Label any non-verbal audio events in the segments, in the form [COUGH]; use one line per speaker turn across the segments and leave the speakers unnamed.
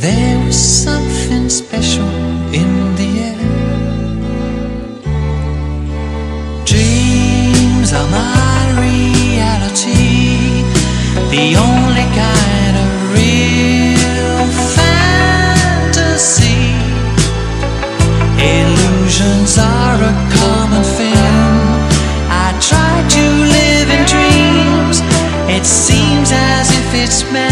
There
was something special in the air. Dreams are my reality, the only kind of real fantasy. Illusions are a common thing. I try to live in dreams, it seems as if it's meant.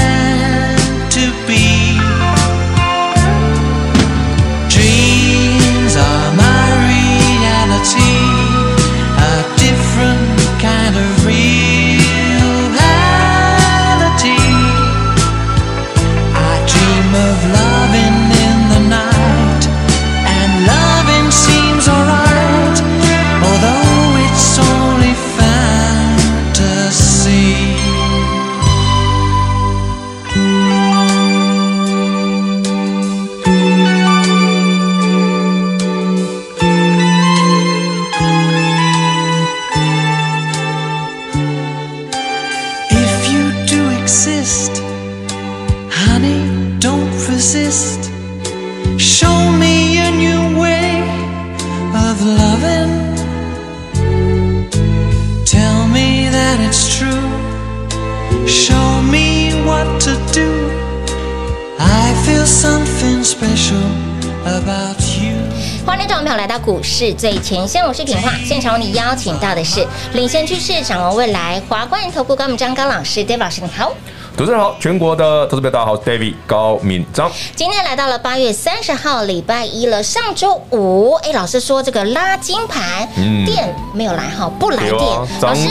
市最前线，我是品化。现场为你邀请到的是领先趋势、掌握未来华冠投顾高明章高老师，David 老师你好，
主持人好，全国的投资者大家好，David 高敏章。
今天来到了八月三十号礼拜一了，上周五，哎，老师说这个拉金盘，嗯，电没有来哈，不来电，啊、老师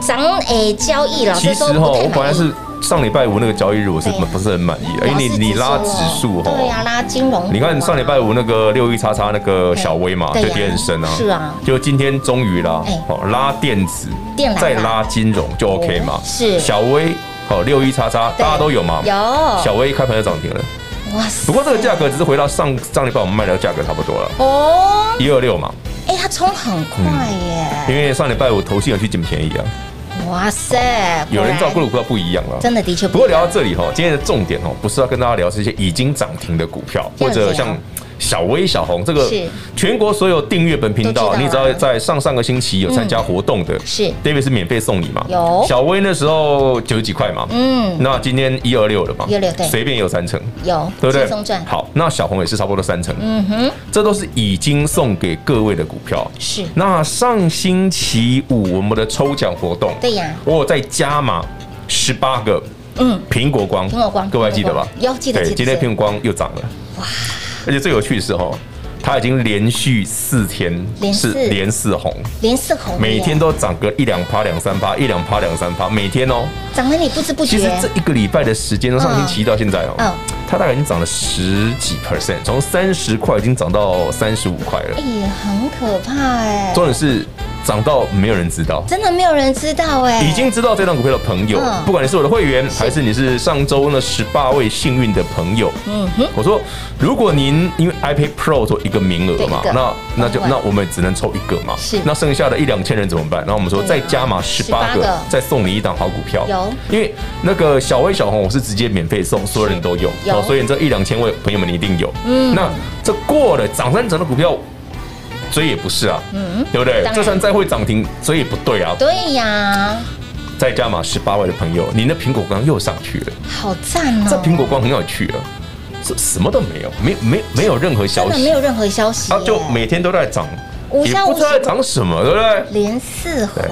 涨诶交易，老师说不太满意。
上礼拜五那个交易日，我是不是很满意？哎，你你拉指数哈，
对呀，拉金融。
你看上礼拜五那个六一叉叉那个小微嘛，就跌很深啊。
是啊。
就今天终于啦，哦，拉电子，再拉金融就 OK 嘛。
是。
小微哦，六一叉叉大家都有嘛？
有。
小微一开盘就涨停了。哇塞。不过这个价格只是回到上上礼拜我们卖的价格差不多了。哦。一二六嘛。
哎，它冲很快耶。
因为上礼拜五投信有去捡便宜啊。
哇塞！
有人照顾的股票不一样了，
真的的确。
不过聊到这里哈，今天的重点哦，不是要跟大家聊这些已经涨停的股票，或者像。小薇小红，这个全国所有订阅本频道，你只要在上上个星期有参加活动的，是。David 是免费送你嘛？
有。
小薇那时候九十几块嘛，嗯，那今天一二六了嘛，
一二六对，
随便有三成，
有
对不对？好，那小红也是差不多三成，嗯哼，这都是已经送给各位的股票，
是。
那上星期五我们的抽奖活动，
对呀，
我有再加码十八个，嗯，苹果光，苹
果光，
各位还记得吧？
有记得，
对，今天苹果光又涨了，哇。而且最有趣的是哦，它已经连续四天是连四红，
连四红，
每天都涨个一两趴、两三趴，一两趴、两三趴，每天哦，
涨了你不知不觉。
其实这一个礼拜的时间，从上星期一到现在哦，嗯，它大概已经涨了十几 percent，从三十块已经涨到三十五块了，
哎，很可怕哎。
重点是。涨到没有人知道，
真的没有人知道哎！
已经知道这档股票的朋友，不管你是我的会员，还是你是上周那十八位幸运的朋友，嗯哼，我说如果您因为 iPad Pro 做一个名额嘛，那那就那我们只能抽一个嘛，是。那剩下的一两千人怎么办？然后我们说再加码十八个，再送你一档好股票，
有，
因为那个小微小红我是直接免费送，所有人都有，有，所以这一两千位朋友们你一定有，嗯，那这过了涨三成的股票。追也不是啊，嗯，对不对？就算再会涨停，追也不对啊。
对呀。
再加码十八位的朋友，您的苹果光又上去了，
好赞哦！
这苹果光很有趣啊，这什么都没有，没没没有任何消息，
没有任何消息，
啊，就每天都在涨，也不知道在涨什么，对不对？
连四红，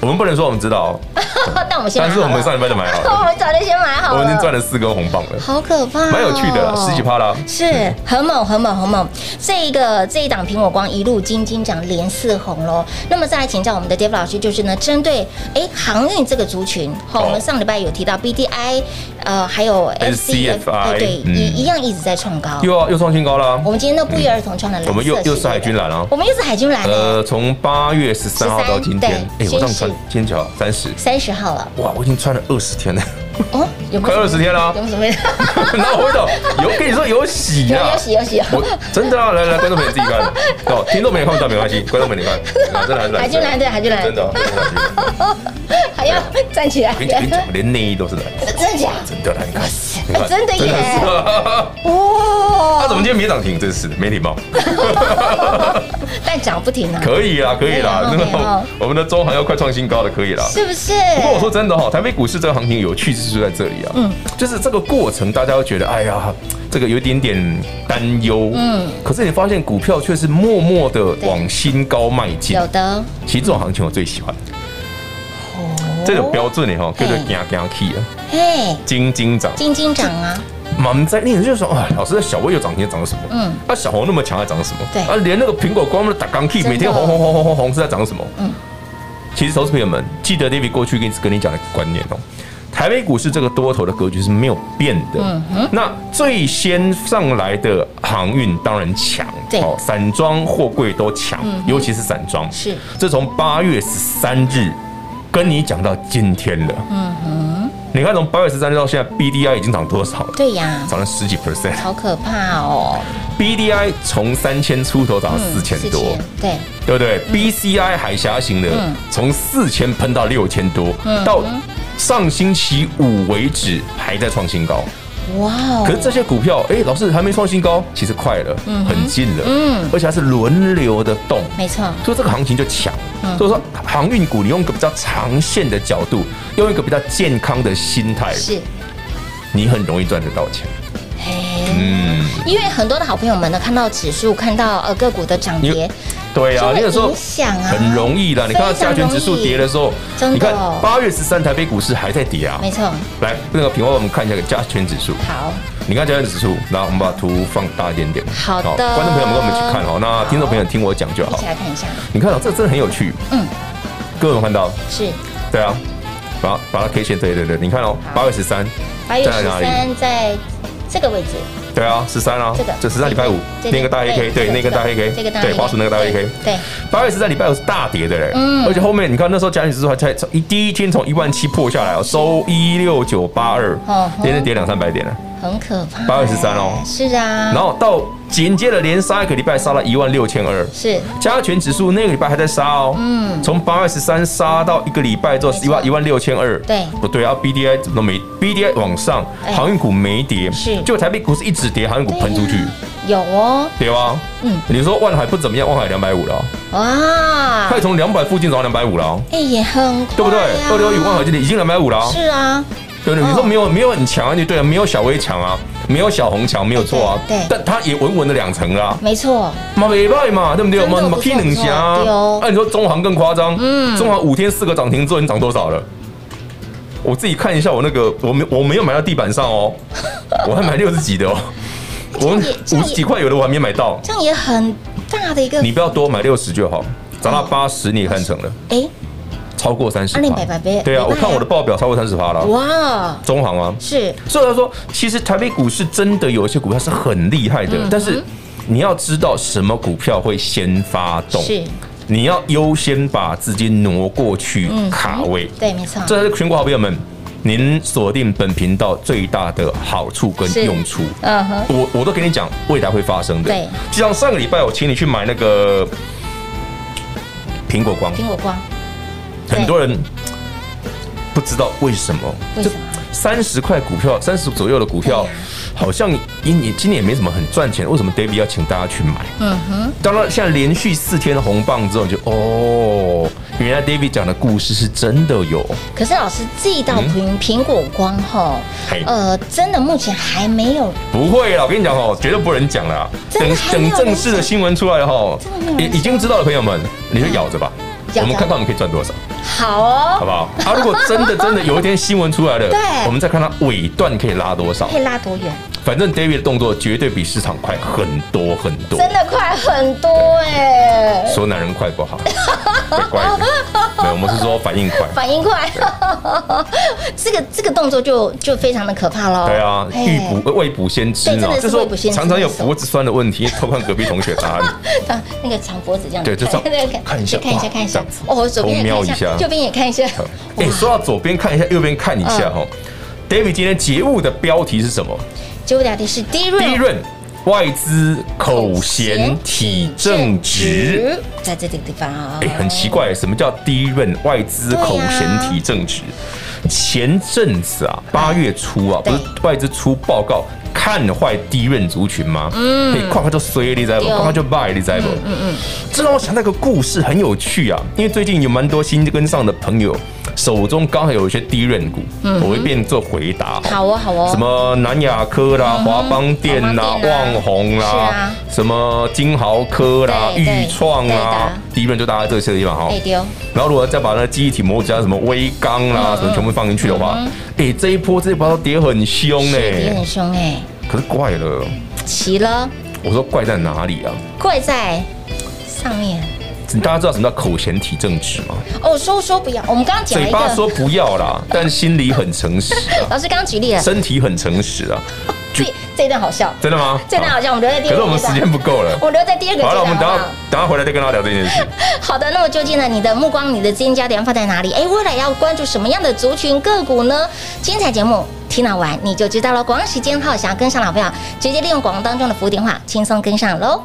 我们不能说我们知道，[LAUGHS]
但我们先，
但是我们上礼拜就买好了，[LAUGHS]
我们早就先买好了，
我们已经赚了四根红棒了，
好可怕，
蛮有趣的，十几趴啦，
是很猛很猛很猛。这一个这一档苹果光一路金金涨连四红喽。那么再来请教我们的 David 老师，就是呢，针对哎航运这个族群，好，我们上礼拜有提到 BDI，呃，还有 SCFI，对，一一样一直在创高，
又又创新高了。
我们今天都不约而同创了，
我们又又是海军蓝了，
我们又是海军蓝。
呃，从八月十三号到今天，哎，我上穿今天几号？三十，
三十号了。
哇，我已经穿了二十天了。
哦，有
快二十天了，有什么？[LAUGHS] 那我回头有跟你说有喜啊，
有喜有洗。
我真的啊，来来，观众朋友自己看 [LAUGHS] 哦，听众朋友看不到没关系，观众朋友你看，真的还是
海军蓝对海军蓝，
真的，
还要站起来，
连内衣都是蓝，
真的假？
真的，你看，
真的耶！
哇，他怎么今天没涨停？真是没礼貌。
但涨不停啊！
可以啦，可以啦，那个我们的中行要快创新高了，可以啦，
是不是？
不过我说真的哈，台北股市这个行情有趣之处在这里啊，嗯，就是这个过程大家会觉得，哎呀，这个有一点点担忧，嗯，可是你发现股票却是默默的往新高迈进，
有的。
其实这种行情我最喜欢，哦，这种标准的哈，叫做惊惊起啊，嘿，金金涨，
金金涨啊。
满在，那人就说：“啊，老师，小微又涨停，涨什么？嗯，那小红那么强，还涨什么？对啊，连那个苹果光的打钢 key，每天红红红红红红是在涨什么？嗯，其实投资朋友们记得 David 过去跟跟你讲的观念哦，台北股市这个多头的格局是没有变的。嗯哼，那最先上来的航运当然强，对，散装货柜都强，尤其是散装。是，这从八月十三日跟你讲到今天了。嗯哼。”你看，从八月十三日到现在，B D I 已经涨多少了？
对呀，
涨了十几 percent，
好可怕哦！B
D I 从三千出头涨到四千多，
对
对不对？B C I 海峡型的从四千喷到六千多，到上星期五为止还在创新高。哇！可是这些股票，哎，老师还没创新高，其实快了，嗯很近了，嗯，而且还是轮流的动，
没错，
所以这个行情就强。所以说，航运股你用一个比较长线的角度，用一个比较健康的心态，是，你很容易赚得到钱。
嗯，因为很多的好朋友们呢，看到指数，看到呃个股的涨跌。
对啊，那个时候很容易的。你看到加权指数跌的时候，你看八月十三台北股市还在跌啊。没错。来，那个品花，我们看一下个加权指数。好。你看加权指数，然后我们把图放大一点点。
好的。
观众朋友们跟我们一起看哦，那听众朋友听我讲就好。
一起来看一下。
你看到这真的很有趣。嗯。各位有看到？
是。
对啊。把把它 K 线，对对对，你看哦，八月十三。
八月十三在这个位置。
对啊，十三啊，这个。这十三礼拜五那个大黑 K，对，那个大黑 K，对，花鼠那个大黑 K，对，八月十三礼拜五是大跌的嘞，嗯，而且后面你看那时候加权指数还才一第一天从一万七破下来哦，收一六九八二，连着跌两三百点了，
很可怕。
八月十三哦，
是啊，
然后到。紧接着连杀一个礼拜，杀了一万六千二，是。加权指数那个礼拜还在杀哦，嗯，从八月十三杀到一个礼拜之后一万一万六千二，对，不对啊？B D I 怎么都没？B D I 往上，航运股没跌，是，结果台北股市一直跌，航运股喷出去，
有哦，
对吧？嗯，你说万海不怎么样，万海两百五了，哇，快从两百附近涨到两百五了，
哎，也很快，
对不对？二六一万海今天已经两百五了，
是啊，
对对，你说没有没有很强啊？就对啊，没有小微强啊。没有小红桥没有错啊，对，但它也稳稳的两层啦，
没错，
嘛没败嘛，对不对？嘛嘛 K 两下啊，那你说中航更夸张，嗯，中航五天四个涨停之后，你涨多少了？我自己看一下，我那个我没我没有买到地板上哦，[LAUGHS] 我还买六十几的哦，我五十几块有的我还没买到，
这样也很大的一个，
你不要多买六十就好，涨到八十你也看成了，哎。超过三十，对啊，我看我的报表超过三十趴了。哇，中行啊，是，所以他说，其实台北股市真的有一些股票是很厉害的，但是你要知道什么股票会先发动，是，你要优先把资金挪过去卡位。对，没错。这是全国好朋友们，您锁定本频道最大的好处跟用处。嗯哼，我我都跟你讲未来会发生的。对，就像上个礼拜我请你去买那个苹果光，苹果光。很多人不知道为什么，为什么三十块股票，三十左右的股票，好像今年今年也没什么很赚钱。为什么 David 要请大家去买？嗯哼。当然，现在连续四天的红棒之后，就哦，原来 David 讲的故事是真的有。
可是老师，这道苹苹果光哈，呃，真的目前还没有。
不会啦，我跟你讲哦，绝对不能讲了。等等正式的新闻出来哈，已已经知道的朋友们，你就咬着吧。我们看看我们可以赚多少。
好哦，
好不好？啊，如果真的真的有一天新闻出来了，
对，
我们再看它尾段可以拉多少，
可以拉多远。
反正 David 的动作绝对比市场快很多很多，
真的快很多哎！
说男人快不好，快一 [LAUGHS] 点。对，我们是说反应快，[LAUGHS]
反应快。[LAUGHS] 这个这个动作就就非常的可怕喽。
对啊，预卜未卜先知啊，就是说常常有脖子酸的问题，[LAUGHS] 偷看隔壁同学答案。
那个长脖子这样，
对，就这样看一下，
看一下，看一下。哦，左边
瞄一下，
右边也看一下。
哎，说到左边看一下，右边看一下哈。David 今天节目的标题是什么？节目标题是低润外资口嫌体正直，
在这个地方啊。
哎，很奇怪，什么叫低润外资口嫌体正直？前阵子啊，八月初啊，不是外资出报告看坏低润族群吗？嗯，你快快就衰，你知道不？快快就败，你知道不？嗯嗯，这让我想到一个故事，很有趣啊。因为最近有蛮多新跟上的朋友。手中刚好有一些低润股，我会变做回答。
好哦，好哦。什
么南亚科啦、华邦电啦、旺宏啦，什么金豪科啦、裕创啦，低润就大概这些地方哈。然后如果再把那记忆体模组加什么微钢啦，什么全部放进去的话，哎，这一波这一波都跌很凶哎，
跌很凶哎。
可是怪了，
奇了。
我说怪在哪里啊？
怪在上面。
大家知道什么叫口嫌体正直吗？
哦，说说不要，我们刚刚讲
嘴巴说不要啦，[LAUGHS] 但心里很诚实。
老师刚刚举例了，
身体很诚实啊。
这这一段好笑，
真的吗？
这段好笑，我们留在第二个。
可是我们时间不够了，
我留在第二个。
好了，我们等下等下回来再跟他聊这件事。[LAUGHS]
好的，那么究竟呢？你的目光、你的资金焦点放在哪里？哎，未来要关注什么样的族群个股呢？精彩节目听到完你就知道了。广告时间号，想要跟上老朋友，直接利用广告当中的服务电话，轻松跟上喽。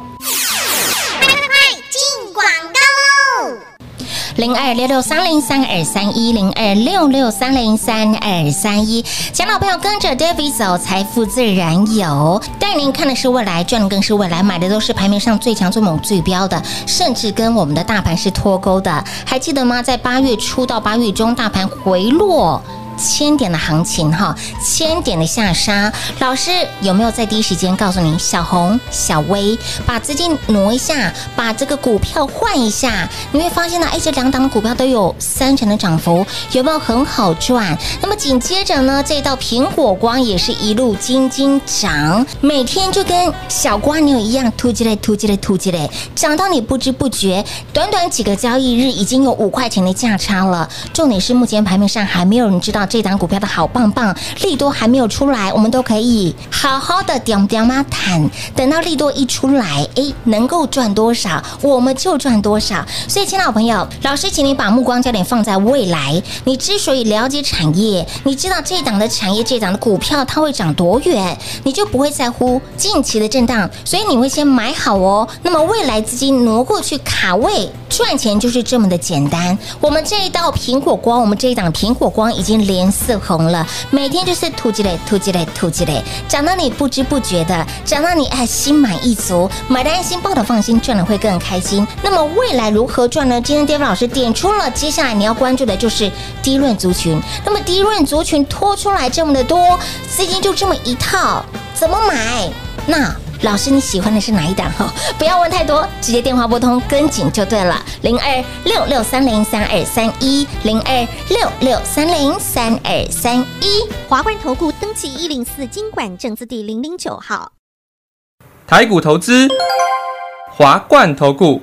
零二六六三零三二三一零二六六三零三二三一，想老朋友跟着 David 走，财富自然有。带您看的是未来，赚的更是未来，买的都是排名上最强、最猛、最标的，甚至跟我们的大盘是脱钩的。还记得吗？在八月初到八月中，大盘回落。千点的行情哈，千点的下杀，老师有没有在第一时间告诉你小红、小微把资金挪一下，把这个股票换一下？你会发现呢，哎，这两档的股票都有三成的涨幅，有没有很好赚？那么紧接着呢，这道苹果光也是一路金金涨，每天就跟小瓜牛一样，突击嘞，突击嘞，突击嘞，涨到你不知不觉，短短几个交易日已经有五块钱的价差了。重点是目前盘面上还没有人知道。这档股票的好棒棒，利多还没有出来，我们都可以好好的点点嘛谈。等到利多一出来，诶，能够赚多少，我们就赚多少。所以，亲爱的朋友，老师，请你把目光焦点放在未来。你之所以了解产业，你知道这档的产业，这档的股票它会涨多远，你就不会在乎近期的震荡。所以，你会先买好哦。那么，未来资金挪过去卡位赚钱，就是这么的简单。我们这一道苹果光，我们这一档苹果光已经连。四红了，每天就是突击嘞，突击嘞，突击嘞，涨到你不知不觉的，涨到你哎心满意足，买的安心，抱的放心，赚了会更开心。那么未来如何赚呢？今天 d a v 老师点出了，接下来你要关注的就是低润族群。那么低润族群拖出来这么的多，资金就这么一套，怎么买？那。老师，你喜欢的是哪一档？哈，不要问太多，直接电话拨通跟紧就对了。零二六六三零三二三一，零二六六三零三二三一。华冠投顾登记一零四经管证字第零零九号。
台股投资，华冠投顾。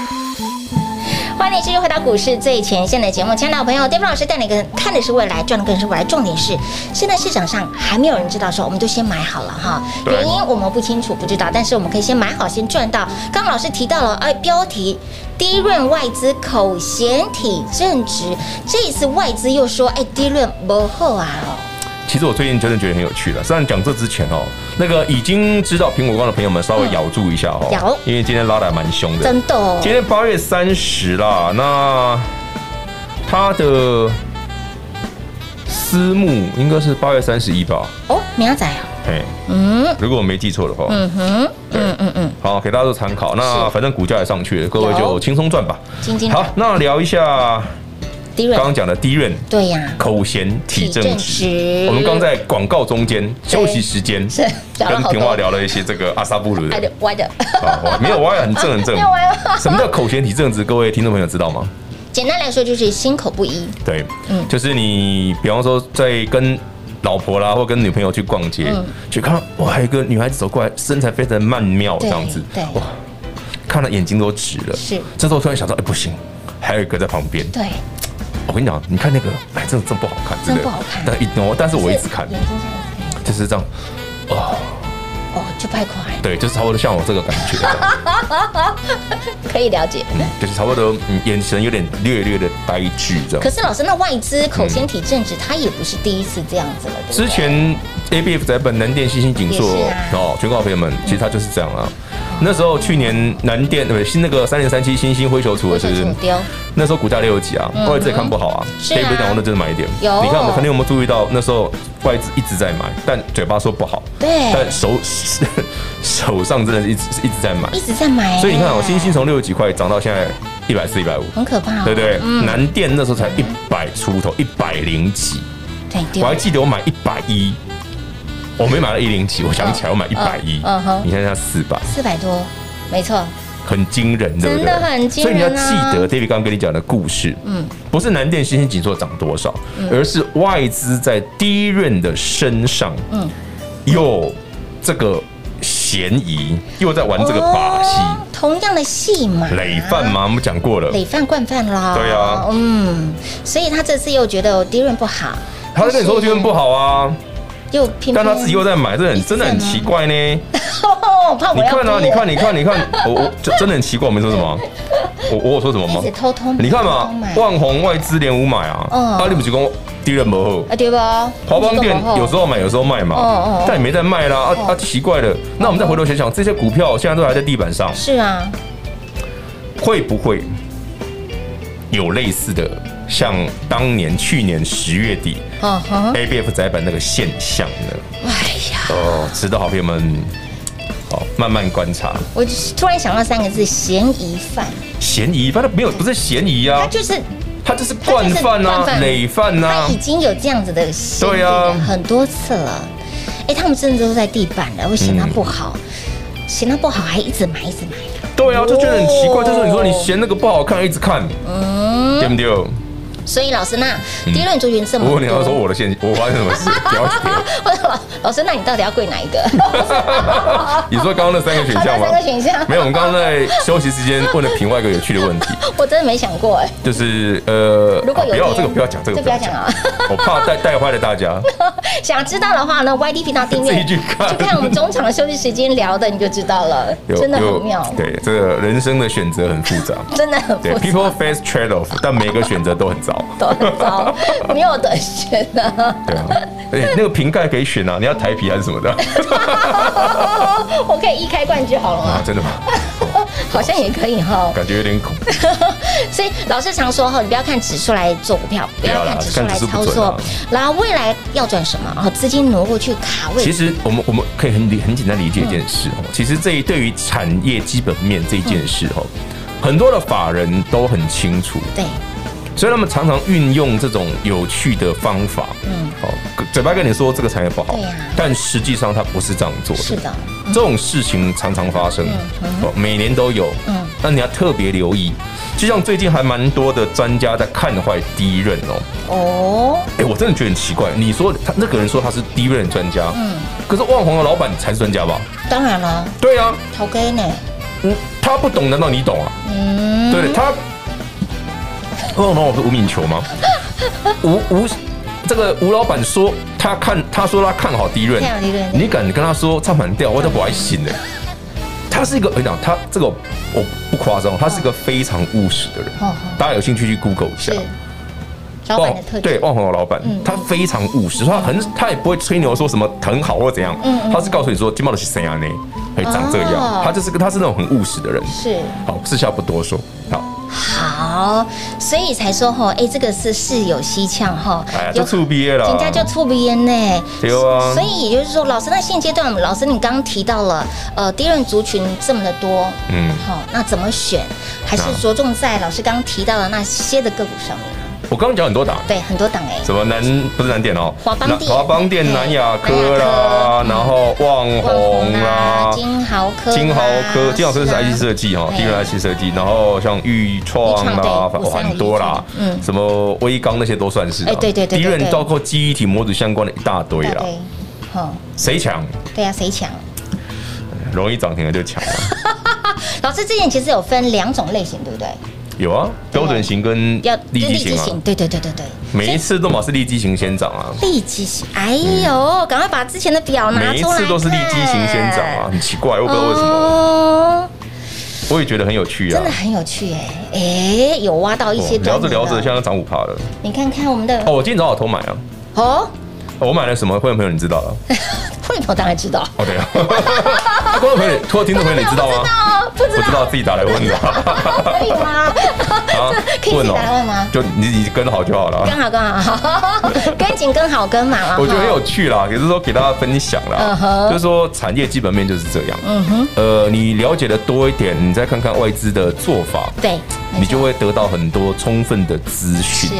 欢迎你继续回到股市最前线的节目，亲爱的朋友，David 老师带你跟看的是未来，赚的更是未来。重点是，现在市场上还没有人知道，说我们就先买好了哈。原因我们不清楚，不知道，但是我们可以先买好，先赚到。刚刚老师提到了，哎，标题低润外资口嫌体正直，这一次外资又说，哎，低润不好啊。
其实我最近真的觉得很有趣了。虽然讲这之前哦，那个已经知道苹果光的朋友们稍微咬住一下哦，
咬，
因为今天拉的还蛮凶的，
真的哦。
今天八月三十啦，那它的私募应该是八月三十一吧？
哦，明仔啊？
嘿，嗯，如果我没记错的话，嗯哼，嗯嗯嗯，好，给大家做参考。那反正股价也上去了，各位就轻松赚吧。好，那聊一下。刚刚讲的低润，
对呀，
口嫌体正直。我们刚在广告中间休息时间，是跟平华聊了一些这个阿萨布鲁的
歪的，
没有歪，很正很正。[LAUGHS] [LAUGHS] 什么叫口嫌体正直？各位听众朋友知道吗？
简单来说就是心口不一。
对，嗯，就是你比方说在跟老婆啦，或跟女朋友去逛街，去看哇，还有一个女孩子走过来，身材非常曼妙，这样子，对，哇，看了眼睛都直了。是，这时候突然想到，哎，不行，还有一个在旁边。对。我跟你讲，你看那个，哎，真的真不好看，
真不好看。
但一我，但是我一直看，就是这样，哦，
哦，就拍快。
对，就是差不多像我这个感觉，[LAUGHS]
可以了解。
嗯，就是差不多，眼神有点略略的呆滞这样。
可是老师，那外资口先体正直，他也不是第一次这样子了。
之前 A B F 在本南电、欣兴、景硕哦，全国朋友们，其实他就是这样啊。那时候去年南电对不对？新那个三零三七星星灰球出了是不是？那时候股价六十几啊，外资也看不好啊。所以不是讲那真的买一点。有。你看我们肯定有没有注意到那时候外资一直在买，但嘴巴说不好。对。但手 [LAUGHS] 手上真的一直一直在买。
一直在买。
所以你看哦，星星从六十几块涨到现在一百四、一百五，
很可怕。
对不对？南电那时候才一百出头，一百零几。对。我还记得我买一百一。我没买到一零七，我想起来我买一百一，嗯哼，你看一下四百，
四百多，没错，
很惊人，对不对？真的很惊人，所以你要记得，David 刚刚跟你讲的故事，嗯，不是南电、新兴、景硕涨多少，而是外资在低润的身上，嗯，有这个嫌疑，又在玩这个把戏，
同样的戏嘛，
累犯嘛，我们讲过了，
累犯惯犯啦，
对啊，
嗯，所以他这次又觉得低润不好，
他在跟你说低润不好啊。
又偏偏
但他自己又在买，这很真的很奇怪呢。[LAUGHS] 你看啊，你看，你看，你看，我我真的很奇怪，我没说什么。我我有说什么吗？
偷偷
你看嘛，万宏外资连五买啊。阿里不是讲低润不好啊？对吧？华邦电有时候买，有时候卖嘛。但也没在卖啦。啊啊，奇怪了。那我们再回头想想，这些股票现在都还在地板上。
是啊。
会不会有类似的？像当年去年十月底，A B F 载板那个现象呢？哎呀，哦，值得好朋友们好慢慢观察。
我突然想到三个字：嫌疑犯。
嫌疑犯？他没有，不是嫌疑啊，
他就是
他就是惯犯啊，累犯呐。
他已经有这样子的对啊很多次了。哎，他们甚至都在地板了，会嫌他不好，嫌他不好还一直买，一直买。
对啊，就觉得很奇怪，就是你说你嫌那个不好看，一直看，嗯，对不对？
所以老师，那第一轮族群这么多，
我你要说我的现，[LAUGHS] 我发生什么事？不要
提。[LAUGHS] 老师，那你到底要跪哪一个？[LAUGHS]
你说刚刚那三个选项吗？
三个选项。
没有，我们刚刚在休息时间问了平外一个有趣的问题。
我真的没想过哎。
就是呃，如果有不要这个不要讲这个不要讲啊，我怕带带坏了大家。
想知道的话呢，YD 频道订阅，去看，就看我们中场的休息时间聊的，你就知道了。真的很妙。
对，这个人生的选择很复杂，
真的很复杂。
People face trade off，但每个选择都很糟，
都很糟，没有得选的。
对啊，哎，那个瓶盖可以选啊，你要台皮还是什么的？
我可以一开罐就好了吗？
真的吗？[LAUGHS]
好像也可以哈，
感觉有点恐。[LAUGHS]
所以老师常说哈，你不要看指数来做股票，不要看指数来操作。然后未来要赚什么？然后资金挪过去卡位。
其实我们我们可以很很简单理解一件事哦。其实这一对于产业基本面这一件事哦，很多的法人都很清楚，
对，
所以他们常常运用这种有趣的方法，嗯，哦，嘴巴跟你说这个产业不好，
对呀，
但实际上他不是这样做的，
是的，
这种事情常常发生，哦，每年都有，嗯，那你要特别留意，就像最近还蛮多的专家在看坏第一任哦，哦，哎，我真的觉得很奇怪，你说他那个人说他是第一任专家，嗯，可是旺宏的老板才是专家吧？
当然了，
对啊，
头哥呢？
嗯，他不懂，难道你懂啊？嗯，对他，哦，那我是吴敏球吗？[LAUGHS] 吴吴，这个吴老板说他看，他说他看好第一任，你敢跟他说唱反调，我都不爱信的。他是一个，我跟你讲，他这个我不夸张，他是一个非常务实的人。大家有兴趣去 Google 一下。
老板的特，
对，旺宏的老板，他非常务实，他很，他也不会吹牛说什么很好或怎样，他是告诉你说，金茂的是谁啊？呢，会长这样，他就是个，他是那种很务实的人。是，好，私下不多说。好，
所以才说吼，哎，这个是事有蹊跷哈，
就触鼻了，
人家就触鼻烟呢。
对啊。
所以也就是说，老师，那现阶段，老师你刚刚提到了，呃，第一任族群这么的多，嗯，好，那怎么选？还是着重在老师刚刚提到的那些的个股上面？
我刚刚讲很多档，
对，很多档哎，
什么南不是南电哦，
华邦电、
华邦电、南亚科啦，然后旺宏啦，
金豪科、
金豪科、金豪科是 IC 设计哈，第一个 IC 设计，然后像裕创啦，很多啦，嗯，什么威刚那些都算是，哎，对对对，第一任包括记忆体模组相关的一大堆啦，好，谁强？
对呀，谁强？
容易涨停的就强了。[LAUGHS]
老师之前其实有分两种类型，对不对？
有啊，标准型跟利基型啊，
对对对对对，
每一次都嘛是利基型先涨啊。
利基型，哎呦，赶快把之前的表拿出来。每一
次都是利基型先涨啊，很奇怪，我不知道为什么。我也觉得很有趣啊，
真的很有趣哎哎，有挖到一些。
聊着聊着，现在涨五趴了。
你看看我们的
哦，我今天早上偷买啊。哦。我买了什么？会员朋友你知道了？[LAUGHS]
会员朋友当然知道。
哦对啊，[LAUGHS] 观众朋友、托听众朋友你知道吗？不知道，不知道自己打来问的。[LAUGHS]
可以吗？可以自己打来问吗？
就你你跟好就好了。
跟好跟好，[LAUGHS] 跟紧跟好跟满了。
我觉得很有趣啦，也是说给大家分享啦。就是说产业基本面就是这样。嗯哼。呃，你了解的多一点，你再看看外资的做法，对，你就会得到很多充分的资讯。是。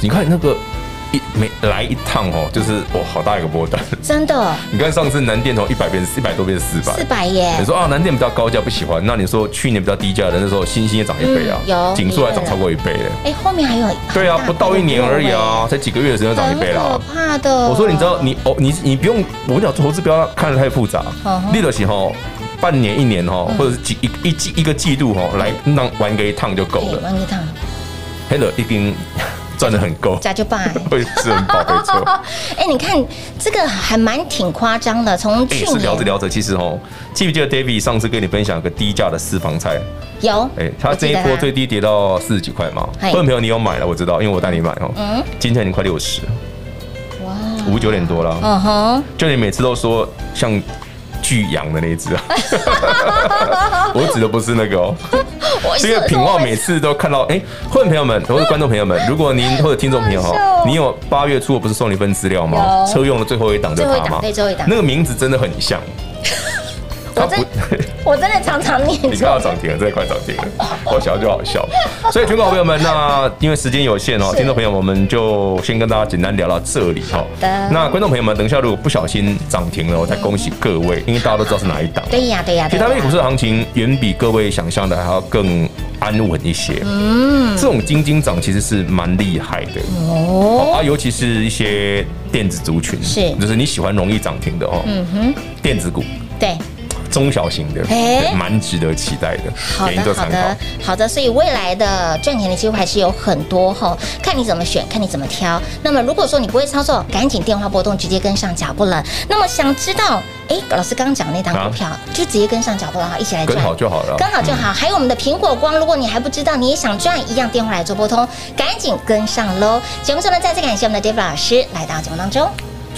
你看那个。一每来一趟哦，就是哇，好大一个波段，
真的。
你看上次南电从一百变一百多变四百，
四百耶。
你说啊，南电比较高价不喜欢，那你说去年比较低价的那时候，欣兴也涨一倍啊，有，锦硕还涨超过一倍嘞。
哎，后面还有。
对啊，不到一年而已啊，才几个月的时间涨一倍了。
可怕的。
我说你知道你哦，你你不用，我跟你讲投资不要看得太复杂，利得起哈，半年一年哈，或者是几一一季一个季度哈，来让玩个一趟就够了。玩一趟。黑的一定。赚的很够，
加就办，[LAUGHS]
会是很宝贝错。[LAUGHS]
哎，你看这个还蛮挺夸张的。从去年
聊着聊着，其实哦，记不记得 David 上次跟你分享个低价的私房菜？
有。哎，
他这一波最低跌到四十几块嘛。很多朋友你有买了，我知道，因为我带你买哦。嗯。今天已经快六十。哇。五九点多了。嗯哼。就你每次都说像。巨羊的那一只啊，[LAUGHS] 我指的不是那个哦，是因为品望每次都看到，哎，会员朋友们 [LAUGHS] 或者观众朋友们，如果您或者听众朋友哈，你有八月初我不是送你一份资料吗？车用的最后一档就它吗？那个名字真的很像。
我真，[LAUGHS] 我真的常常念。
你看到涨停了，这一块涨停了，[LAUGHS] 我想就好笑。所以，全国好朋友们，那因为时间有限哦，听众朋友我们就先跟大家简单聊到这里哈。那观众朋友们，等一下如果不小心涨停了，我再恭喜各位，因为大家都知道是哪一档。
对呀，对呀。
其实台北股市的行情远比各位想象的还要更安稳一些。嗯。这种金金涨其实是蛮厉害的哦。啊，尤其是一些电子族群，是，就是你喜欢容易涨停的哦。嗯哼。电子股。对。中小型的，哎，蛮值得期待的。
好的，好的，好的。所以未来的赚钱的机会还是有很多哈，看你怎么选，看你怎么挑。那么如果说你不会操作，赶紧电话拨动，直接跟上脚步了。那么想知道，哎，老师刚刚讲的那档股票，就直接跟上脚步了哈，一起来赚，
跟好就好了，
跟好就好。还有我们的苹果光，如果你还不知道，你也想赚，一样电话来做拨通，赶紧跟上喽。节目中呢，再次感谢我们的 David 老师来到节目当中。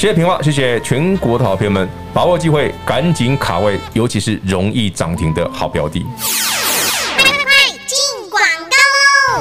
谢谢平话，谢谢全国的好朋友们，把握机会，赶紧卡位，尤其是容易涨停的好标的。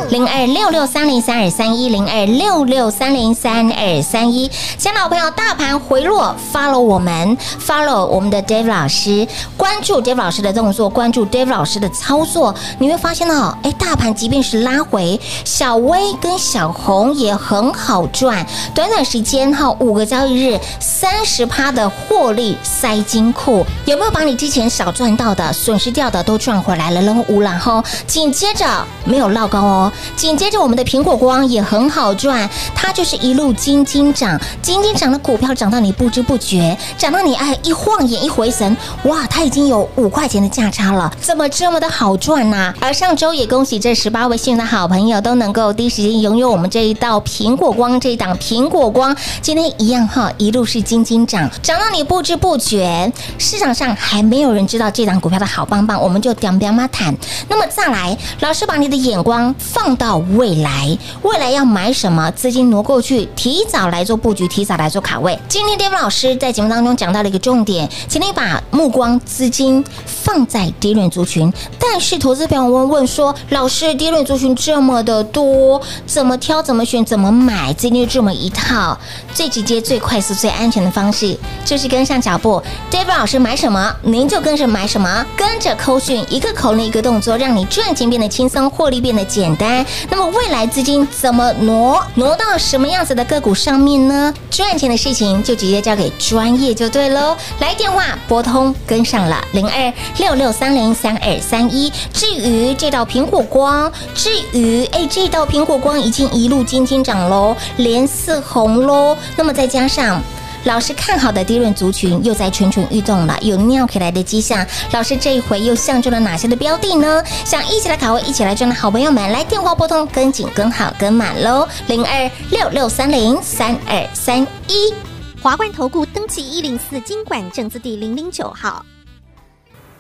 零二六六三零三二三一零二六六三零三二三一。亲爱的朋友，大盘回落，follow 我们，follow 我们的 Dave 老师，关注 Dave 老师的动作，关注 Dave 老师的操作，你会发现哦，哎，大盘即便是拉回，小微跟小红也很好赚，短短时间哈，五个交易日，三十趴的获利塞金库，有没有把你之前少赚到的、损失掉的都赚回来了？扔无然后，紧接着没有落高哦，紧接着我们的苹果光也很好赚，它就是一路金金涨，金金涨的股票涨到你不知不觉，涨到你哎一晃眼一回神，哇，它已经有五块钱的价差了，怎么这么的好赚呢、而上周也恭喜这十八位幸运的好朋友都能够第一时间拥有我们这一道苹果光这一档苹果光，今天一样哈，一路是金金涨，涨到你不知不觉，市场上还没有人知道这档股票的好棒棒，我们就点点嘛谈。那么再来，老师把你的眼光放放到未来，未来要买什么？资金挪过去，提早来做布局，提早来做卡位。今天 David 老师在节目当中讲到了一个重点，请你把目光资金放在低润族群。但是投资朋友问问说，老师低润族群这么的多，怎么挑？怎么选？怎么买？资金就这么一套，最直接、最快速、最安全的方式，就是跟上脚步。David 老师买什么，您就跟着买什么，跟着扣讯，一个口令一个动作，让你赚钱变得轻松，获利变得简单。那么未来资金怎么挪？挪到什么样子的个股上面呢？赚钱的事情就直接交给专业就对喽。来电话拨通，跟上了零二六六三零三二三一。至于这道苹果光，至于哎，这道苹果光已经一路金金涨喽，连四红喽。那么再加上。老师看好的低润族群又在蠢蠢欲动了，有尿起来的迹象。老师这一回又相中了哪些的标的呢？想一起来卡位、一起来赚的好朋友们，来电话拨通，跟紧、跟好、跟满喽！零二六六三零三二三一，
华冠投顾登记一零四金管证字第零零九号，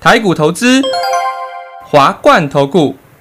台股投资，华冠投顾。